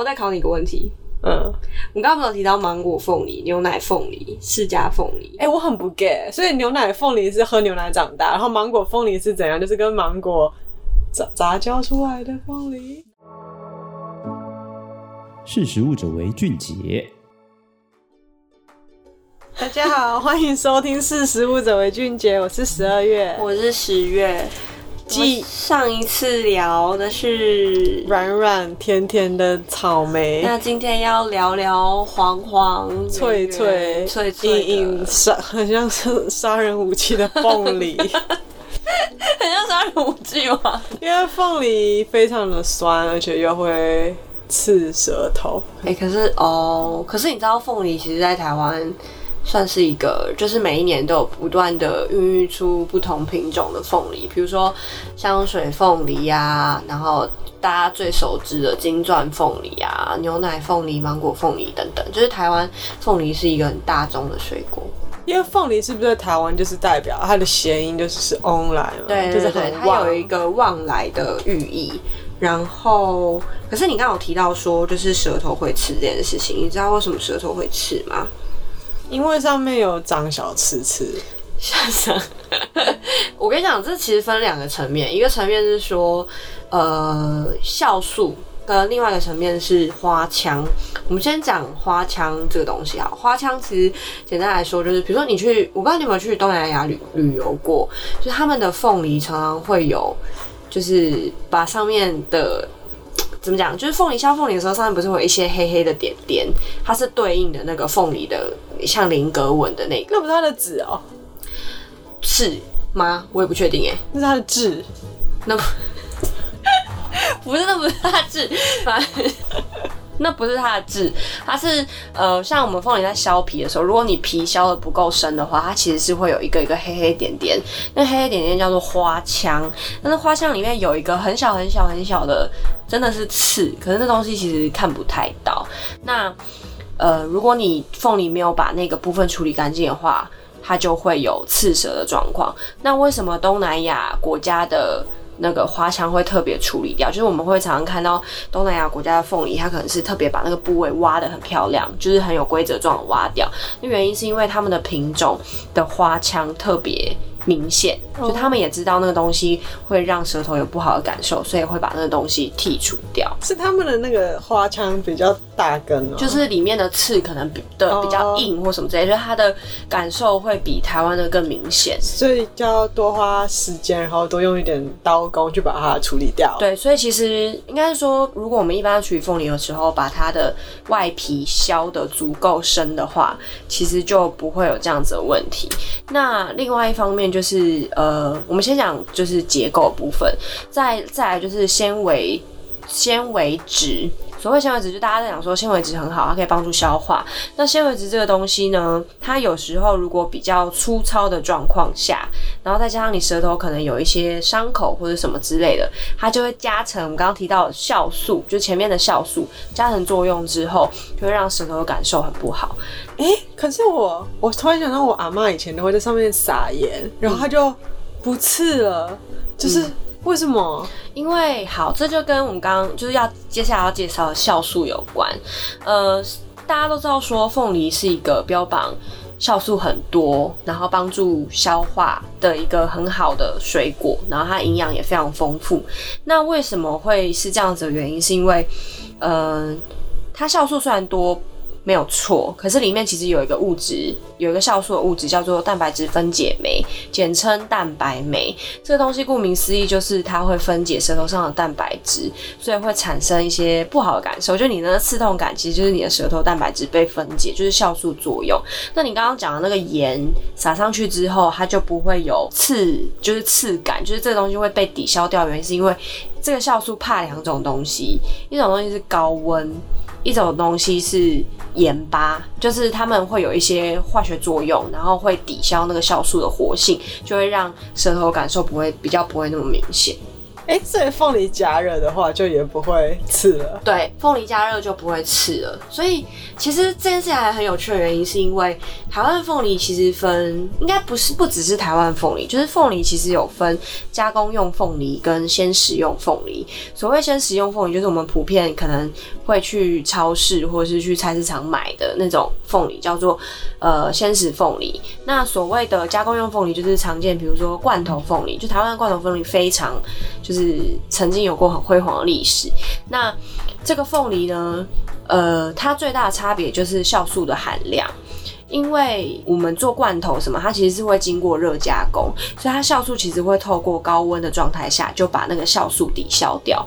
我再考你一个问题。嗯，我刚刚不是有提到芒果凤梨、牛奶凤梨、释迦凤梨？哎、欸，我很不 get，所以牛奶凤梨是喝牛奶长大，然后芒果凤梨是怎样？就是跟芒果杂杂交出来的凤梨。识食物者为俊杰。大家好，欢迎收听《识食物者为俊杰》，我是十二月，我是十月。继上一次聊的是软软甜甜的草莓，那今天要聊聊黄黄脆脆脆脆硬硬杀，很像是杀人武器的凤梨，很像杀人武器吗？因为凤梨非常的酸，而且又会刺舌头。哎、欸，可是哦，可是你知道凤梨其实，在台湾。算是一个，就是每一年都有不断的孕育出不同品种的凤梨，比如说香水凤梨呀，然后大家最熟知的金钻凤梨啊、牛奶凤梨、芒果凤梨等等，就是台湾凤梨是一个很大众的水果。因为凤梨是不是在台湾就是代表它的谐音就是是翁来嘛？对，对，对，就是它有一个旺来的寓意。然后，可是你刚刚有提到说，就是舌头会刺这件事情，你知道为什么舌头会刺吗？因为上面有长小刺刺，像 我跟你讲，这其实分两个层面，一个层面是说，呃，酵素跟另外一个层面是花腔。我们先讲花腔这个东西啊，花腔其实简单来说就是，比如说你去，我不知道你有没有去东南亚旅旅游过，就是他们的凤梨常常会有，就是把上面的。怎么讲？就是凤梨削凤梨的时候，上面不是会有一些黑黑的点点，它是对应的那个凤梨的像菱格纹的那个。那不是它的籽哦？是吗？我也不确定诶。那是它的痣？那不，不是，那不是它的痣，反正。那不是它的痣，它是呃，像我们凤梨在削皮的时候，如果你皮削的不够深的话，它其实是会有一个一个黑黑点点，那黑黑点点叫做花腔。那那花腔里面有一个很小很小很小的，真的是刺，可是那东西其实看不太到。那呃，如果你凤梨没有把那个部分处理干净的话，它就会有刺舌的状况。那为什么东南亚国家的那个花腔会特别处理掉，就是我们会常常看到东南亚国家的凤梨，它可能是特别把那个部位挖得很漂亮，就是很有规则状的挖掉。那原因是因为他们的品种的花腔特别明显，就他们也知道那个东西会让舌头有不好的感受，所以会把那个东西剔除掉。是他们的那个花腔比较大根哦，就是里面的刺可能比的比较硬或什么之类，就是它的感受会比台湾的更明显，所以就要多花时间，然后多用一点刀工去把它处理掉。对，所以其实应该说，如果我们一般处理凤梨的时候，把它的外皮削的足够深的话，其实就不会有这样子的问题。那另外一方面就是，呃，我们先讲就是结构部分，再再来就是纤维纤维质。所谓纤维质，就大家在讲说纤维质很好，它可以帮助消化。那纤维质这个东西呢，它有时候如果比较粗糙的状况下，然后再加上你舌头可能有一些伤口或者什么之类的，它就会加成我们刚刚提到酵素，就前面的酵素加成作用之后，就会让舌头的感受很不好。诶、欸，可是我我突然想到，我阿嬷以前都会在上面撒盐，然后它就不刺了，就是。为什么？因为好，这就跟我们刚刚就是要接下来要介绍的酵素有关。呃，大家都知道说凤梨是一个标榜酵素很多，然后帮助消化的一个很好的水果，然后它营养也非常丰富。那为什么会是这样子的原因？是因为，呃，它酵素虽然多。没有错，可是里面其实有一个物质，有一个酵素的物质叫做蛋白质分解酶，简称蛋白酶。这个东西顾名思义就是它会分解舌头上的蛋白质，所以会产生一些不好的感受。就你那个刺痛感，其实就是你的舌头蛋白质被分解，就是酵素作用。那你刚刚讲的那个盐撒上去之后，它就不会有刺，就是刺感，就是这个东西会被抵消掉。原因是因为这个酵素怕两种东西，一种东西是高温。一种东西是盐巴，就是它们会有一些化学作用，然后会抵消那个酵素的活性，就会让舌头感受不会比较不会那么明显。诶、哎、所以凤梨加热的话，就也不会刺了。对，凤梨加热就不会刺了。所以其实这件事还很有趣的原因，是因为台湾凤梨其实分，应该不是不只是台湾凤梨，就是凤梨其实有分加工用凤梨跟鲜食用凤梨。所谓鲜食用凤梨，就是我们普遍可能会去超市或者是去菜市场买的那种凤梨，叫做呃鲜食凤梨。那所谓的加工用凤梨，就是常见，比如说罐头凤梨，就台湾的罐头凤梨非常就是。是曾经有过很辉煌的历史。那这个凤梨呢，呃，它最大的差别就是酵素的含量。因为我们做罐头什么，它其实是会经过热加工，所以它酵素其实会透过高温的状态下就把那个酵素抵消掉。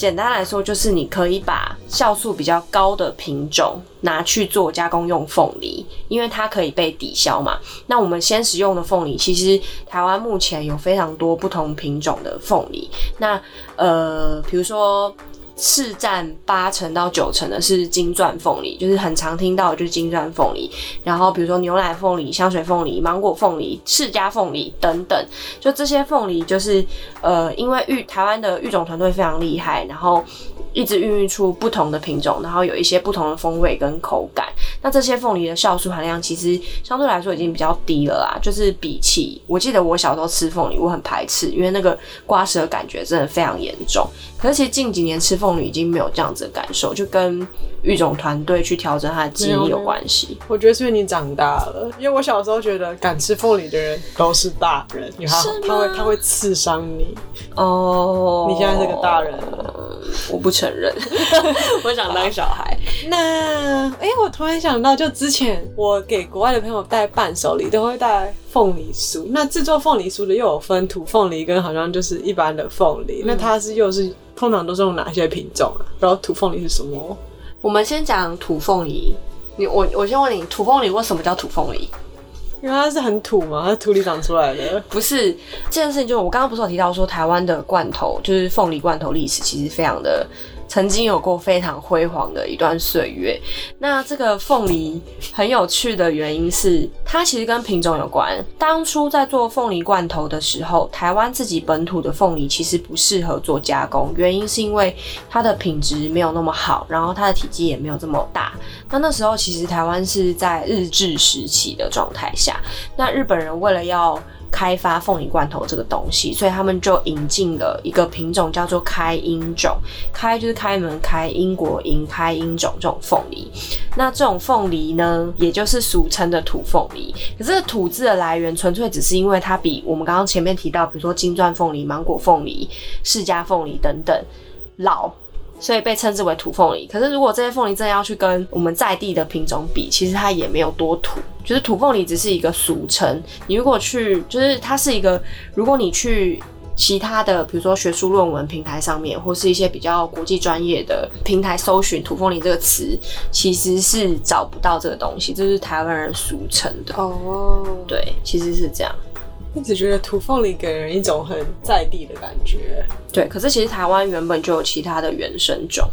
简单来说，就是你可以把酵素比较高的品种拿去做加工用凤梨，因为它可以被抵消嘛。那我们先使用的凤梨，其实台湾目前有非常多不同品种的凤梨。那呃，比如说。市占八成到九成的是金钻凤梨，就是很常听到的就是金钻凤梨。然后比如说牛奶凤梨、香水凤梨、芒果凤梨、释迦凤梨等等，就这些凤梨就是呃，因为育台湾的育种团队非常厉害，然后一直孕育出不同的品种，然后有一些不同的风味跟口感。那这些凤梨的酵素含量其实相对来说已经比较低了啦，就是比起我记得我小时候吃凤梨，我很排斥，因为那个刮舌感觉真的非常严重。可是其实近几年吃凤梨已经没有这样子的感受，就跟育种团队去调整它的基因有关系。我觉得是因为你长大了，因为我小时候觉得敢吃凤梨的人都是大人，他他会他会刺伤你。哦，你现在是个大人了，我不承认，我想当小孩。那哎、欸，我突然想到，就之前我给国外的朋友带伴手礼，都会带。凤梨酥，那制作凤梨酥的又有分土凤梨跟好像就是一般的凤梨，嗯、那它是又是通常都是用哪些品种啊？然后土凤梨是什么？我们先讲土凤梨。你我我先问你，土凤梨为什么叫土凤梨？因为它是很土嘛，它土里长出来的。不是这件事情，就是我刚刚不是有提到说台湾的罐头，就是凤梨罐头历史其实非常的。曾经有过非常辉煌的一段岁月。那这个凤梨很有趣的原因是，它其实跟品种有关。当初在做凤梨罐头的时候，台湾自己本土的凤梨其实不适合做加工，原因是因为它的品质没有那么好，然后它的体积也没有这么大。那那时候其实台湾是在日治时期的状态下，那日本人为了要开发凤梨罐头这个东西，所以他们就引进了一个品种叫做开英种，开就是开门开，英国英开英种这种凤梨。那这种凤梨呢，也就是俗称的土凤梨。可是土字的来源，纯粹只是因为它比我们刚刚前面提到，比如说金钻凤梨、芒果凤梨、释迦凤梨等等老。所以被称之为土凤梨。可是如果这些凤梨真的要去跟我们在地的品种比，其实它也没有多土，就是土凤梨只是一个俗称。你如果去，就是它是一个，如果你去其他的，比如说学术论文平台上面，或是一些比较国际专业的平台搜寻土凤梨这个词，其实是找不到这个东西，这是台湾人俗称的。哦，对，其实是这样。一直觉得土凤梨给人一种很在地的感觉，对。可是其实台湾原本就有其他的原生种。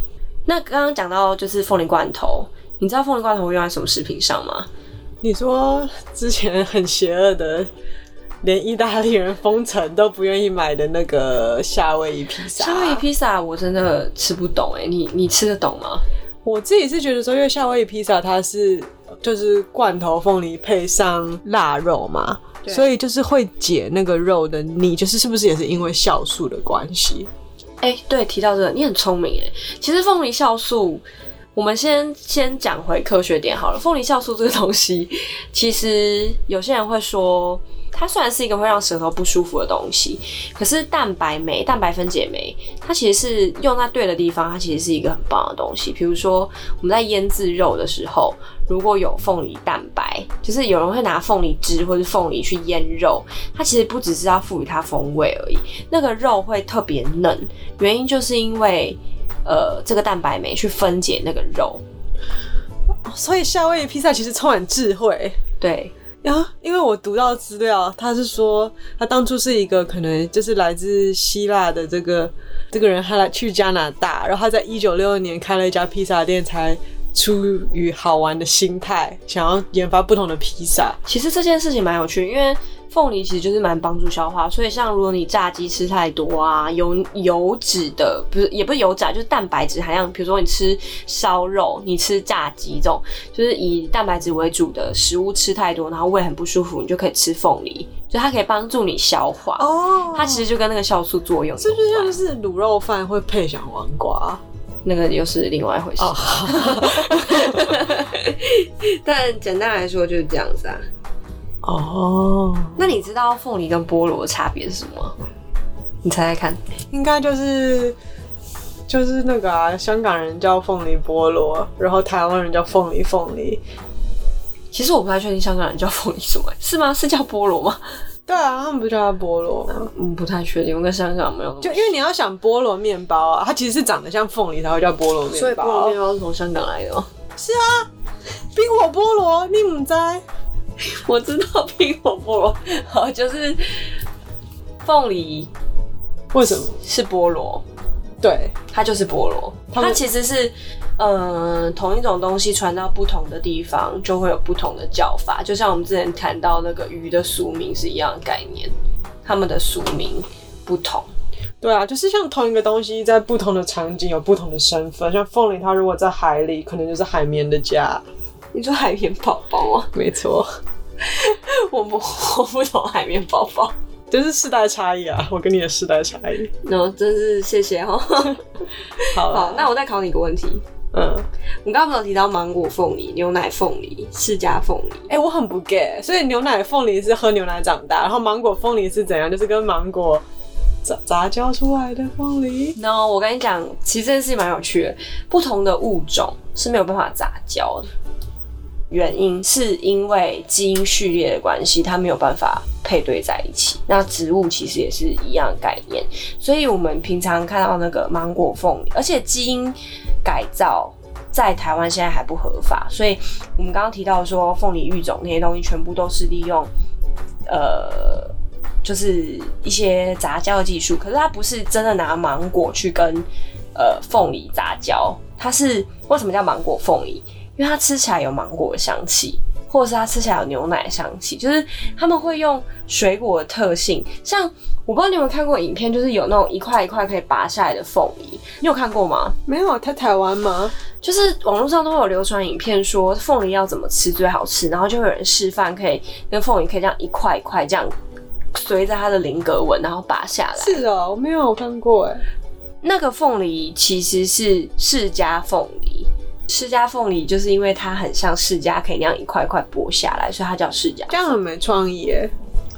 那刚刚讲到就是凤梨罐头，你知道凤梨罐头会用在什么食品上吗？你说之前很邪恶的，连意大利人封城都不愿意买的那个夏威夷披萨。夏威夷披萨我真的吃不懂哎，你你吃得懂吗？我自己是觉得说，因为夏威夷披萨它是就是罐头凤梨配上腊肉嘛。所以就是会解那个肉的腻，就是是不是也是因为酵素的关系？哎、欸，对，提到这个，你很聪明哎。其实凤梨酵素，我们先先讲回科学点好了。凤梨酵素这个东西，其实有些人会说。它虽然是一个会让舌头不舒服的东西，可是蛋白酶、蛋白分解酶，它其实是用在对的地方，它其实是一个很棒的东西。比如说我们在腌制肉的时候，如果有凤梨蛋白，就是有人会拿凤梨汁或是凤梨去腌肉，它其实不只是要赋予它风味而已，那个肉会特别嫩，原因就是因为呃这个蛋白酶去分解那个肉，所以夏威夷披萨其实充满智慧，对。啊，因为我读到资料，他是说他当初是一个可能就是来自希腊的这个这个人，他来去加拿大，然后他在一九六二年开了一家披萨店，才出于好玩的心态，想要研发不同的披萨。其实这件事情蛮有趣，因为凤梨其实就是蛮帮助消化，所以像如果你炸鸡吃太多啊，油油脂的不是也不是油炸，就是蛋白质含量，比如说你吃烧肉，你吃炸鸡这种，就是以蛋白质为主的食物吃太多，然后胃很不舒服，你就可以吃凤梨，就它可以帮助你消化。哦，它其实就跟那个酵素作用，是不是就是卤肉饭会配小黄瓜？那个又是另外一回事。Oh. 但简单来说就是这样子啊。哦，oh. 那你知道凤梨跟菠萝的差别是什么？你猜猜看，应该就是就是那个啊，香港人叫凤梨菠萝，然后台湾人叫凤梨凤梨。其实我不太确定香港人叫凤梨什么，是吗？是叫菠萝吗？对啊，他们不叫它菠萝吗？嗯，不太确定，我跟香港没有。就因为你要想菠萝面包啊，它其实是长得像凤梨才会叫菠萝面包。所以菠萝面包是从香港来的喔？是啊，冰火菠萝，你唔知？我知道冰火菠萝，好，就是凤梨。为什么是菠萝？对，它就是菠萝。它其实是。嗯，同一种东西传到不同的地方，就会有不同的叫法。就像我们之前谈到那个鱼的俗名是一样的概念，它们的俗名不同。对啊，就是像同一个东西，在不同的场景有不同的身份。像凤梨，它如果在海里，可能就是海绵的家。你说海绵宝宝吗？没错，我不我不懂海绵宝宝，就是世代差异啊！我跟你的世代差异，那、no, 真是谢谢哈。好，好，那我再考你一个问题。嗯，我刚刚不是有提到芒果凤梨、牛奶凤梨、释迦凤梨？哎、欸，我很不 get，所以牛奶凤梨是喝牛奶长大，然后芒果凤梨是怎样？就是跟芒果杂杂交出来的凤梨？No，我跟你讲，其实这件事情蛮有趣的，不同的物种是没有办法杂交的，原因是因为基因序列的关系，它没有办法配对在一起。那植物其实也是一样的概念，所以我们平常看到那个芒果凤梨，而且基因。改造在台湾现在还不合法，所以我们刚刚提到说凤梨育种那些东西全部都是利用，呃，就是一些杂交的技术。可是它不是真的拿芒果去跟呃凤梨杂交，它是为什么叫芒果凤梨？因为它吃起来有芒果的香气。或者是它吃起来有牛奶香气，就是他们会用水果的特性，像我不知道你有没有看过影片，就是有那种一块一块可以拔下来的凤梨，你有看过吗？没有，在台湾吗？就是网络上都会有流传影片说凤梨要怎么吃最好吃，然后就会有人示范可以跟凤梨可以这样一块一块这样随着它的菱格纹，然后拔下来。是哦，我没有看过哎。那个凤梨其实是释迦凤梨。释迦凤梨就是因为它很像释迦，可以那样一块一块剥下来，所以它叫释迦。这样很没创意耶。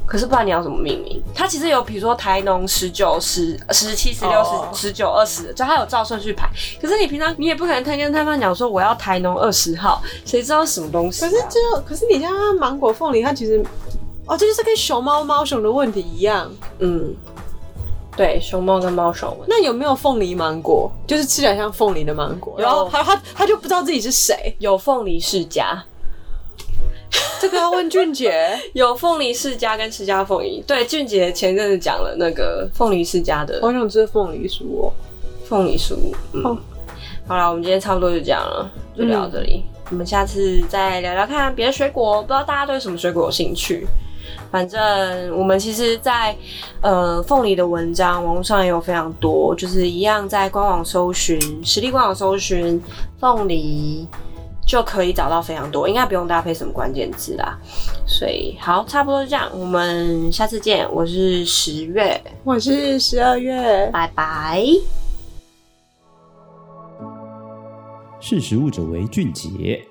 可是不知道你要怎么命名？它其实有，比如说台农十九、十、十七、十六、十、十九、二十，就它有照顺序排。可是你平常你也不可能跟摊贩讲说我要台农二十号，谁知道什么东西、啊？可是就可是你像芒果凤梨，它其实哦，这就是跟熊猫猫熊的问题一样，嗯。对，熊猫跟猫熊。那有没有凤梨芒果？就是吃起来像凤梨的芒果，有然后他他他就不知道自己是谁。有凤梨世家，这个要问俊杰。有凤梨世家跟世家凤梨。对，俊杰前阵子讲了那个凤梨世家的。好想吃凤梨酥哦，凤梨酥。嗯，哦、好了，我们今天差不多就这样了，就聊到这里。嗯、我们下次再聊聊看别的水果，不知道大家对什么水果有兴趣。反正我们其实在，在呃凤梨的文章，网络上也有非常多，就是一样在官网搜寻，实力官网搜寻凤梨，就可以找到非常多，应该不用搭配什么关键字啦。所以好，差不多就这样，我们下次见。我是十月，我是十二月，拜拜。识食物者为俊杰。